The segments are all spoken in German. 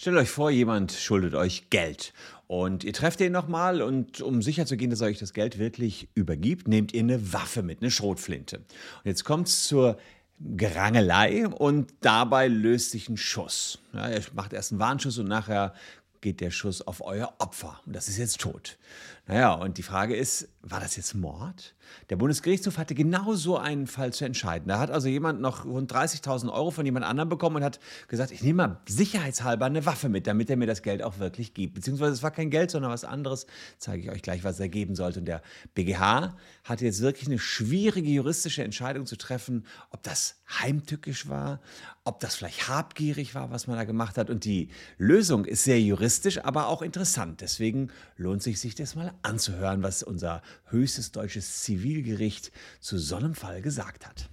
Stellt euch vor, jemand schuldet euch Geld und ihr trefft ihn nochmal und um sicher zu gehen, dass er euch das Geld wirklich übergibt, nehmt ihr eine Waffe mit, eine Schrotflinte. Und jetzt kommt es zur Gerangelei und dabei löst sich ein Schuss. Ja, er macht erst einen Warnschuss und nachher geht der Schuss auf euer Opfer. Und das ist jetzt tot. Naja, und die Frage ist, war das jetzt Mord? Der Bundesgerichtshof hatte genau so einen Fall zu entscheiden. Da hat also jemand noch rund 30.000 Euro von jemand anderem bekommen und hat gesagt, ich nehme mal sicherheitshalber eine Waffe mit, damit er mir das Geld auch wirklich gibt. Beziehungsweise es war kein Geld, sondern was anderes. Zeige ich euch gleich, was er geben sollte. Und der BGH hatte jetzt wirklich eine schwierige juristische Entscheidung zu treffen, ob das heimtückisch war, ob das vielleicht habgierig war, was man da gemacht hat. Und die Lösung ist sehr juristisch, aber auch interessant. Deswegen lohnt sich, sich das mal anzuhören, was unser höchstes deutsches Zivilgericht zu so einem Fall gesagt hat.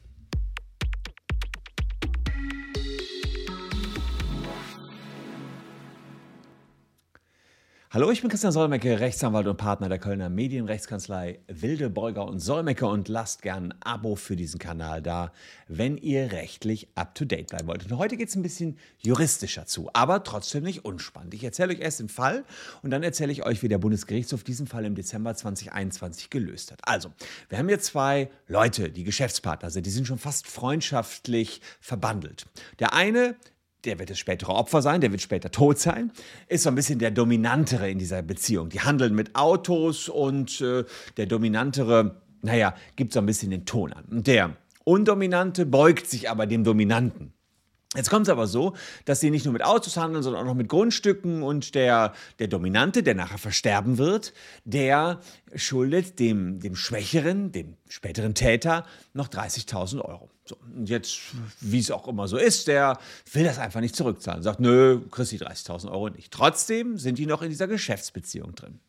Hallo, ich bin Christian Solmecke, Rechtsanwalt und Partner der Kölner Medienrechtskanzlei Wilde Beuger und Solmecke und lasst gern ein Abo für diesen Kanal da, wenn ihr rechtlich up-to-date bleiben wollt. Und heute geht es ein bisschen juristischer zu, aber trotzdem nicht unspannend. Ich erzähle euch erst den Fall und dann erzähle ich euch, wie der Bundesgerichtshof diesen Fall im Dezember 2021 gelöst hat. Also, wir haben hier zwei Leute, die Geschäftspartner sind, die sind schon fast freundschaftlich verbandelt. Der eine der wird das spätere Opfer sein, der wird später tot sein, ist so ein bisschen der Dominantere in dieser Beziehung. Die handeln mit Autos und äh, der Dominantere, naja, gibt so ein bisschen den Ton an. Und der Undominante beugt sich aber dem Dominanten. Jetzt kommt es aber so, dass sie nicht nur mit Autos handeln, sondern auch noch mit Grundstücken und der, der Dominante, der nachher versterben wird, der schuldet dem, dem Schwächeren, dem späteren Täter noch 30.000 Euro. So, und jetzt, wie es auch immer so ist, der will das einfach nicht zurückzahlen. Sagt, nö, kriegst die 30.000 Euro nicht. Trotzdem sind die noch in dieser Geschäftsbeziehung drin.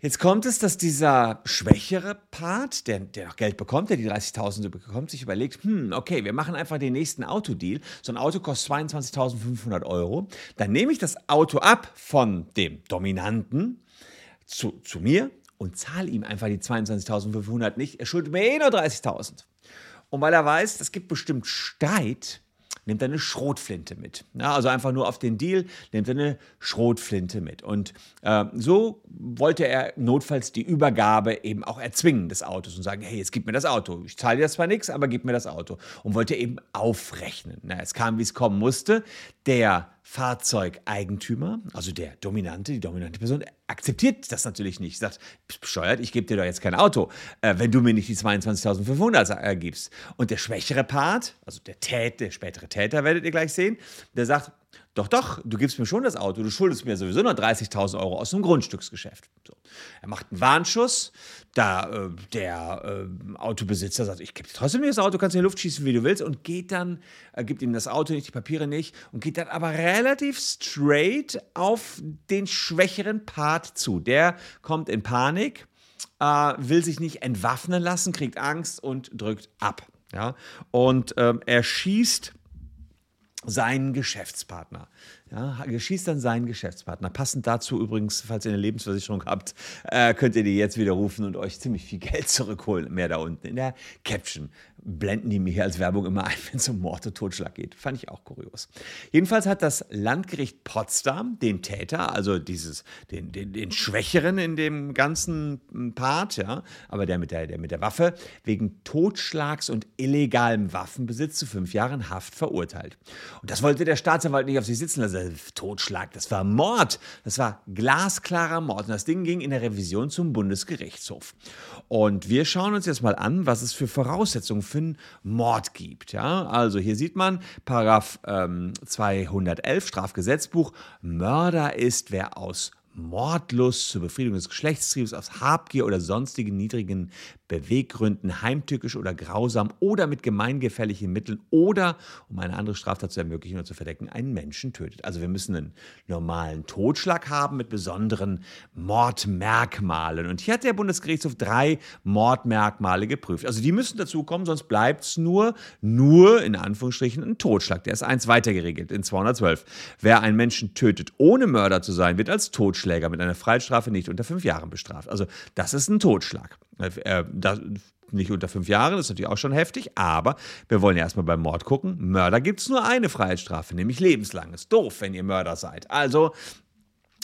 Jetzt kommt es, dass dieser schwächere Part, der, der noch Geld bekommt, der die 30.000 bekommt, sich überlegt, hm, okay, wir machen einfach den nächsten Autodeal. So ein Auto kostet 22.500 Euro. Dann nehme ich das Auto ab von dem Dominanten zu, zu mir und zahle ihm einfach die 22.500 nicht. Er schuldet mir eh nur 30.000. Und weil er weiß, es gibt bestimmt Streit, nimmt er eine Schrotflinte mit. Ja, also einfach nur auf den Deal nimmt er eine Schrotflinte mit. Und äh, so wollte er notfalls die Übergabe eben auch erzwingen des Autos und sagen, hey, jetzt gib mir das Auto. Ich zahle dir zwar nichts, aber gib mir das Auto. Und wollte eben aufrechnen. Na, es kam, wie es kommen musste. Der Fahrzeugeigentümer, also der Dominante, die dominante Person, akzeptiert das natürlich nicht. Sagt, bescheuert, ich gebe dir doch jetzt kein Auto, äh, wenn du mir nicht die 22.500 äh, gibst. Und der schwächere Part, also der Täter, der spätere Täter, werdet ihr gleich sehen, der sagt, doch, doch, du gibst mir schon das Auto, du schuldest mir sowieso noch 30.000 Euro aus einem Grundstücksgeschäft. So. Er macht einen Warnschuss, da äh, der äh, Autobesitzer sagt, ich gebe dir trotzdem das Auto, kannst in die Luft schießen, wie du willst, und geht dann, äh, gibt ihm das Auto nicht, die Papiere nicht, und geht dann aber relativ straight auf den schwächeren Part zu. Der kommt in Panik, äh, will sich nicht entwaffnen lassen, kriegt Angst und drückt ab. Ja? Und ähm, er schießt seinen Geschäftspartner. Ja, geschießt dann seinen Geschäftspartner. Passend dazu übrigens, falls ihr eine Lebensversicherung habt, äh, könnt ihr die jetzt wieder rufen und euch ziemlich viel Geld zurückholen. Mehr da unten in der Caption blenden die mir hier als Werbung immer ein, wenn es um Mord und Totschlag geht. Fand ich auch kurios. Jedenfalls hat das Landgericht Potsdam den Täter, also dieses, den, den, den Schwächeren in dem ganzen Part, ja, aber der mit der, der mit der Waffe, wegen Totschlags und illegalem Waffenbesitz zu fünf Jahren Haft verurteilt. Und das wollte der Staatsanwalt nicht auf sich sitzen lassen. Totschlag, das war Mord. Das war glasklarer Mord. Und das Ding ging in der Revision zum Bundesgerichtshof. Und wir schauen uns jetzt mal an, was es für Voraussetzungen einen Mord gibt. Ja? Also hier sieht man Paragraph ähm, 211 Strafgesetzbuch, Mörder ist, wer aus Mordlust zur Befriedigung des Geschlechtstriebes aus Habgier oder sonstigen niedrigen Beweggründen heimtückisch oder grausam oder mit gemeingefährlichen Mitteln oder, um eine andere Straftat zu ermöglichen oder zu verdecken, einen Menschen tötet. Also wir müssen einen normalen Totschlag haben mit besonderen Mordmerkmalen. Und hier hat der Bundesgerichtshof drei Mordmerkmale geprüft. Also die müssen dazu kommen, sonst bleibt es nur, nur in Anführungsstrichen ein Totschlag. Der ist eins weiter geregelt in 212. Wer einen Menschen tötet, ohne Mörder zu sein, wird als Totschläger mit einer Freiheitsstrafe nicht unter fünf Jahren bestraft. Also das ist ein Totschlag. Äh, das nicht unter fünf Jahren, das ist natürlich auch schon heftig, aber wir wollen ja erstmal beim Mord gucken. Mörder gibt es nur eine Freiheitsstrafe, nämlich lebenslang. Ist doof, wenn ihr Mörder seid. Also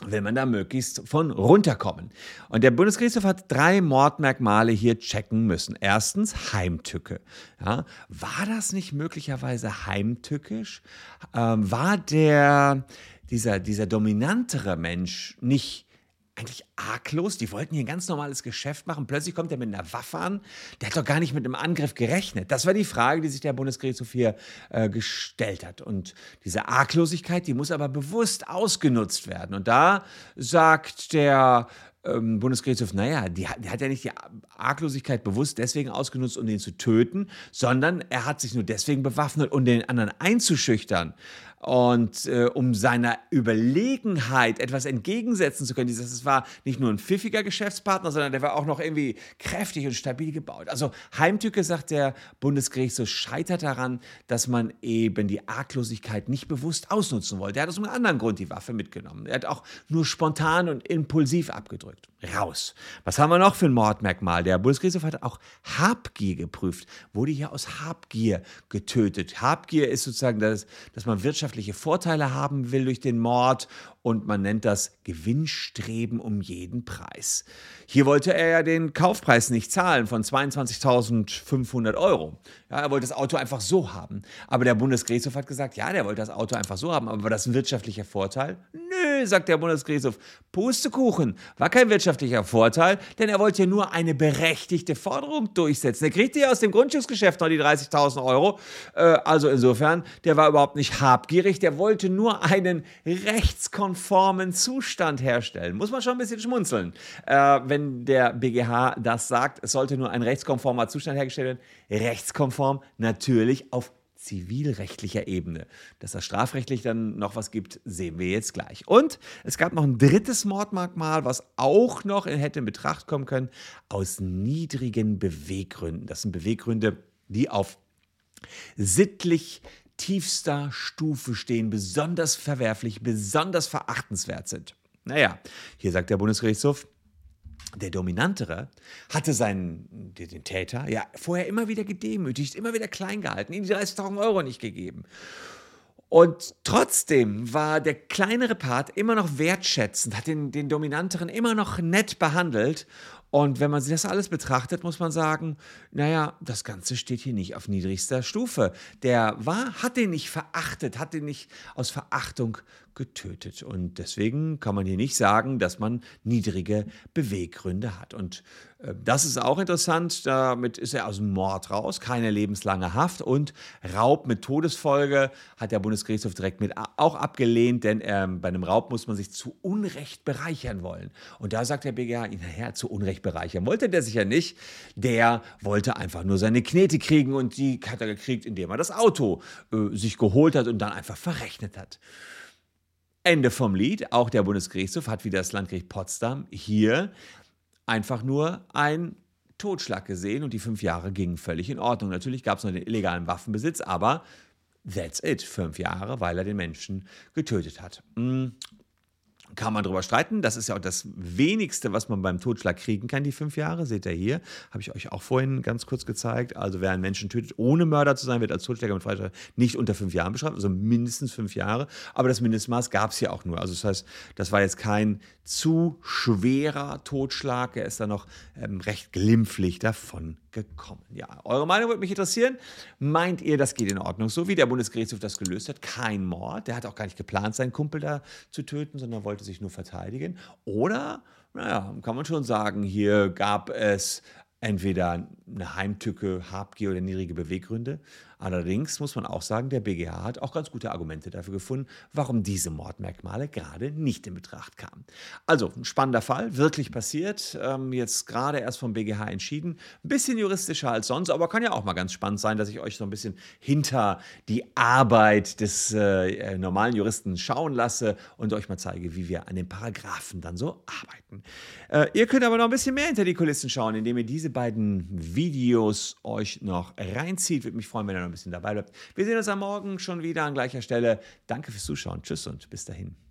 will man da möglichst von runterkommen. Und der Bundesgerichtshof hat drei Mordmerkmale hier checken müssen. Erstens Heimtücke. Ja, war das nicht möglicherweise heimtückisch? Ähm, war der, dieser, dieser dominantere Mensch nicht eigentlich arglos. Die wollten hier ein ganz normales Geschäft machen. Plötzlich kommt er mit einer Waffe an. Der hat doch gar nicht mit einem Angriff gerechnet. Das war die Frage, die sich der Bundesgerichtshof hier äh, gestellt hat. Und diese Arglosigkeit, die muss aber bewusst ausgenutzt werden. Und da sagt der ähm, Bundesgerichtshof, naja, die, die hat ja nicht die Arglosigkeit bewusst deswegen ausgenutzt, um den zu töten, sondern er hat sich nur deswegen bewaffnet, um den anderen einzuschüchtern und äh, um seiner Überlegenheit etwas entgegensetzen zu können. Das war nicht nur ein pfiffiger Geschäftspartner, sondern der war auch noch irgendwie kräftig und stabil gebaut. Also Heimtücke, sagt der Bundesgerichtshof, scheitert daran, dass man eben die Arglosigkeit nicht bewusst ausnutzen wollte. Er hat aus einem anderen Grund die Waffe mitgenommen. Er hat auch nur spontan und impulsiv abgedrückt. Raus. Was haben wir noch für ein Mordmerkmal? Der Bundesgerichtshof hat auch Habgier geprüft. Wurde hier aus Habgier getötet. Habgier ist sozusagen das, dass man wirtschaftlich wirtschaftliche Vorteile haben will durch den Mord und man nennt das Gewinnstreben um jeden Preis. Hier wollte er ja den Kaufpreis nicht zahlen von 22.500 Euro. Ja, er wollte das Auto einfach so haben. Aber der Bundesgerichtshof hat gesagt, ja, der wollte das Auto einfach so haben, aber war das ein wirtschaftlicher Vorteil? Sagt der Bundesgerichtshof. Pustekuchen, war kein wirtschaftlicher Vorteil, denn er wollte ja nur eine berechtigte Forderung durchsetzen. Er kriegte ja aus dem Grundstücksgeschäft noch die 30.000 Euro. Äh, also insofern, der war überhaupt nicht habgierig, der wollte nur einen rechtskonformen Zustand herstellen. Muss man schon ein bisschen schmunzeln. Äh, wenn der BGH das sagt, es sollte nur ein rechtskonformer Zustand hergestellt werden. Rechtskonform natürlich auf zivilrechtlicher Ebene. Dass das strafrechtlich dann noch was gibt, sehen wir jetzt gleich. Und es gab noch ein drittes Mordmerkmal, was auch noch hätte in Betracht kommen können, aus niedrigen Beweggründen. Das sind Beweggründe, die auf sittlich tiefster Stufe stehen, besonders verwerflich, besonders verachtenswert sind. Naja, hier sagt der Bundesgerichtshof, der Dominantere hatte seinen, den Täter ja vorher immer wieder gedemütigt, immer wieder klein gehalten, ihm die 30.000 Euro nicht gegeben. Und trotzdem war der kleinere Part immer noch wertschätzend, hat den, den Dominanteren immer noch nett behandelt. Und wenn man sich das alles betrachtet, muss man sagen, naja, das Ganze steht hier nicht auf niedrigster Stufe. Der war, hat den nicht verachtet, hat den nicht aus Verachtung getötet. Und deswegen kann man hier nicht sagen, dass man niedrige Beweggründe hat. Und äh, das ist auch interessant. Damit ist er aus dem Mord raus, keine lebenslange Haft und Raub mit Todesfolge hat der Bundesgerichtshof direkt mit auch abgelehnt, denn äh, bei einem Raub muss man sich zu Unrecht bereichern wollen. Und da sagt der BGH, naja, zu Unrecht bereichern wollte der sich ja nicht. Der wollte einfach nur seine Knete kriegen und die hat er gekriegt, indem er das Auto äh, sich geholt hat und dann einfach verrechnet hat. Ende vom Lied. Auch der Bundesgerichtshof hat wie das Landgericht Potsdam hier einfach nur ein Totschlag gesehen und die fünf Jahre gingen völlig in Ordnung. Natürlich gab es noch den illegalen Waffenbesitz, aber that's it. Fünf Jahre, weil er den Menschen getötet hat. Kann man darüber streiten. Das ist ja auch das wenigste, was man beim Totschlag kriegen kann, die fünf Jahre. Seht ihr hier, habe ich euch auch vorhin ganz kurz gezeigt. Also wer einen Menschen tötet, ohne Mörder zu sein, wird als Totschläger mit Freiheit nicht unter fünf Jahren beschreibt, also mindestens fünf Jahre. Aber das Mindestmaß gab es ja auch nur. Also das heißt, das war jetzt kein zu schwerer Totschlag. Er ist dann noch ähm, recht glimpflich davon gekommen. Ja, eure Meinung würde mich interessieren. Meint ihr, das geht in Ordnung, so wie der Bundesgerichtshof das gelöst hat? Kein Mord. Der hat auch gar nicht geplant, seinen Kumpel da zu töten, sondern wollte sich nur verteidigen. Oder, naja, kann man schon sagen, hier gab es entweder eine Heimtücke, Habgier oder niedrige Beweggründe. Allerdings muss man auch sagen, der BGH hat auch ganz gute Argumente dafür gefunden, warum diese Mordmerkmale gerade nicht in Betracht kamen. Also ein spannender Fall, wirklich passiert, ähm, jetzt gerade erst vom BGH entschieden. Ein bisschen juristischer als sonst, aber kann ja auch mal ganz spannend sein, dass ich euch so ein bisschen hinter die Arbeit des äh, normalen Juristen schauen lasse und euch mal zeige, wie wir an den Paragraphen dann so arbeiten. Äh, ihr könnt aber noch ein bisschen mehr hinter die Kulissen schauen, indem ihr diese beiden Videos euch noch reinzieht. Würde mich freuen, wenn ihr noch bisschen dabei bleibt. Wir sehen uns am Morgen schon wieder an gleicher Stelle. Danke fürs Zuschauen. Tschüss und bis dahin.